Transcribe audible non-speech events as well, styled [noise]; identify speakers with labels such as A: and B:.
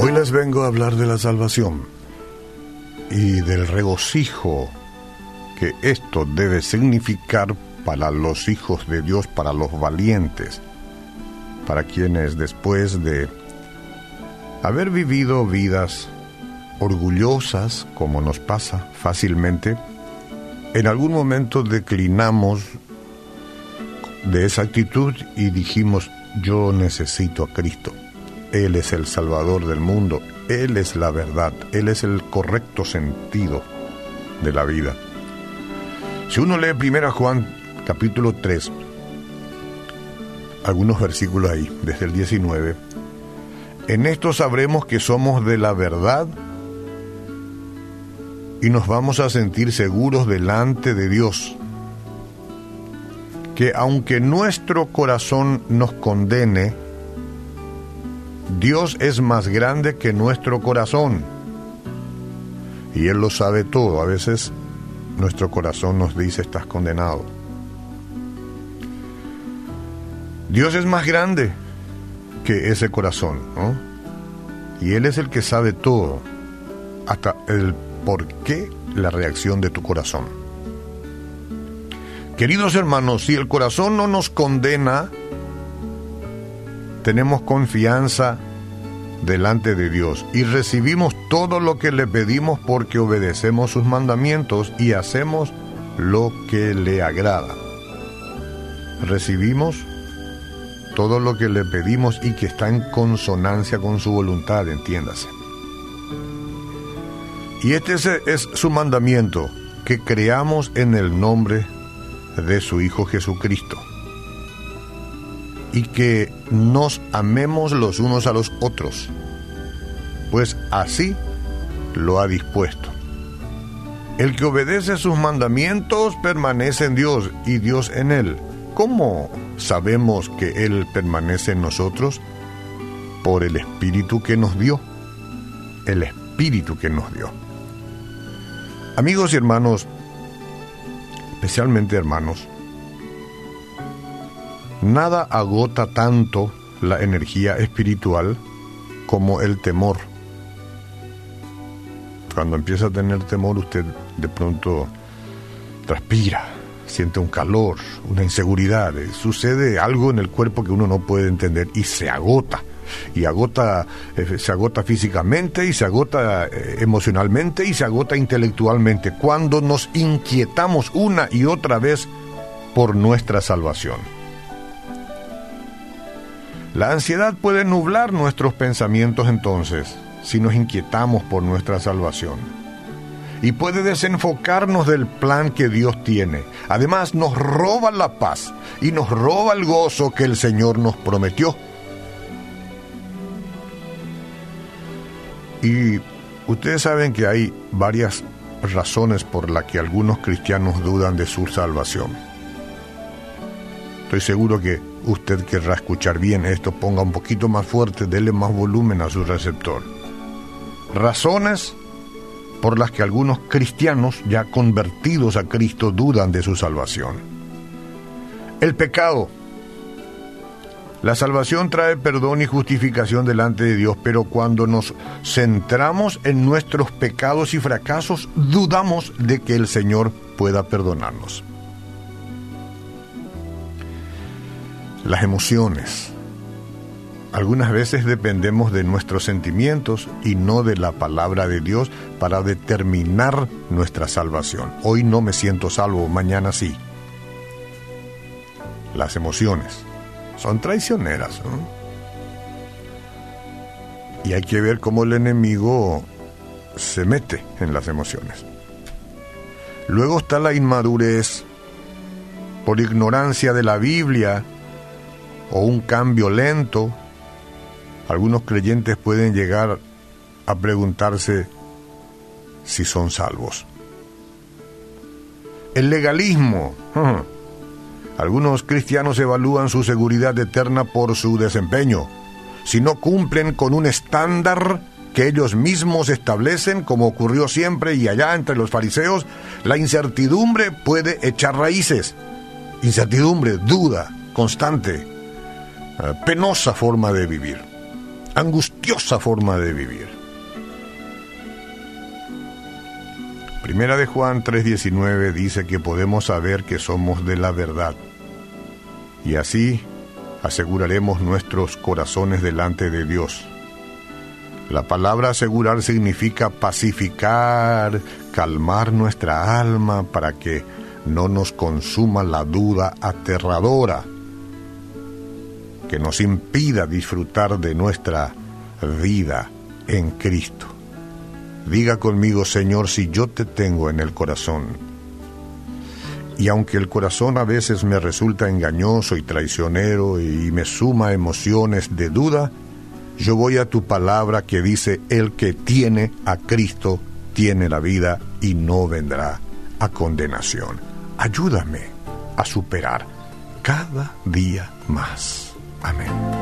A: Hoy les vengo a hablar de la salvación y del regocijo que esto debe significar para los hijos de Dios, para los valientes, para quienes después de haber vivido vidas orgullosas, como nos pasa fácilmente, en algún momento declinamos de esa actitud y dijimos, yo necesito a Cristo. Él es el Salvador del mundo, Él es la verdad, Él es el correcto sentido de la vida. Si uno lee 1 Juan capítulo 3, algunos versículos ahí, desde el 19, en esto sabremos que somos de la verdad y nos vamos a sentir seguros delante de Dios. Que aunque nuestro corazón nos condene, Dios es más grande que nuestro corazón. Y Él lo sabe todo. A veces nuestro corazón nos dice estás condenado. Dios es más grande que ese corazón, ¿no? Y Él es el que sabe todo, hasta el por qué la reacción de tu corazón. Queridos hermanos, si el corazón no nos condena, tenemos confianza delante de Dios y recibimos todo lo que le pedimos porque obedecemos sus mandamientos y hacemos lo que le agrada. Recibimos todo lo que le pedimos y que está en consonancia con su voluntad, entiéndase. Y este es, su mandamiento, que creamos en el nombre de su Hijo Jesucristo. Y que nos amemos los unos a los otros, pues así lo ha dispuesto. El que obedece sus mandamientos permanece en Dios y Dios en él. ¿Cómo sabemos que Él permanece en nosotros? Por el Espíritu que nos dio. El Espíritu que nos dio. Amigos y hermanos, especialmente hermanos, nada agota tanto la energía espiritual como el temor. Cuando empieza a tener temor usted de pronto transpira, siente un calor, una inseguridad, sucede algo en el cuerpo que uno no puede entender y se agota y agota, eh, se agota físicamente y se agota eh, emocionalmente y se agota intelectualmente cuando nos inquietamos una y otra vez por nuestra salvación. La ansiedad puede nublar nuestros pensamientos entonces si nos inquietamos por nuestra salvación y puede desenfocarnos del plan que Dios tiene. Además nos roba la paz y nos roba el gozo que el Señor nos prometió. Y ustedes saben que hay varias razones por las que algunos cristianos dudan de su salvación. Estoy seguro que usted querrá escuchar bien esto, ponga un poquito más fuerte, dele más volumen a su receptor. Razones por las que algunos cristianos ya convertidos a Cristo dudan de su salvación. El pecado la salvación trae perdón y justificación delante de Dios, pero cuando nos centramos en nuestros pecados y fracasos, dudamos de que el Señor pueda perdonarnos. Las emociones. Algunas veces dependemos de nuestros sentimientos y no de la palabra de Dios para determinar nuestra salvación. Hoy no me siento salvo, mañana sí. Las emociones son traicioneras. Y hay que ver cómo el enemigo se mete en las emociones. Luego está la inmadurez por ignorancia de la Biblia o un cambio lento. Algunos creyentes pueden llegar a preguntarse si son salvos. El legalismo. [laughs] Algunos cristianos evalúan su seguridad eterna por su desempeño. Si no cumplen con un estándar que ellos mismos establecen, como ocurrió siempre y allá entre los fariseos, la incertidumbre puede echar raíces. Incertidumbre, duda, constante, eh, penosa forma de vivir, angustiosa forma de vivir. Primera de Juan 3:19 dice que podemos saber que somos de la verdad y así aseguraremos nuestros corazones delante de Dios. La palabra asegurar significa pacificar, calmar nuestra alma para que no nos consuma la duda aterradora que nos impida disfrutar de nuestra vida en Cristo. Diga conmigo, Señor, si yo te tengo en el corazón. Y aunque el corazón a veces me resulta engañoso y traicionero y me suma emociones de duda, yo voy a tu palabra que dice, el que tiene a Cristo tiene la vida y no vendrá a condenación. Ayúdame a superar cada día más. Amén.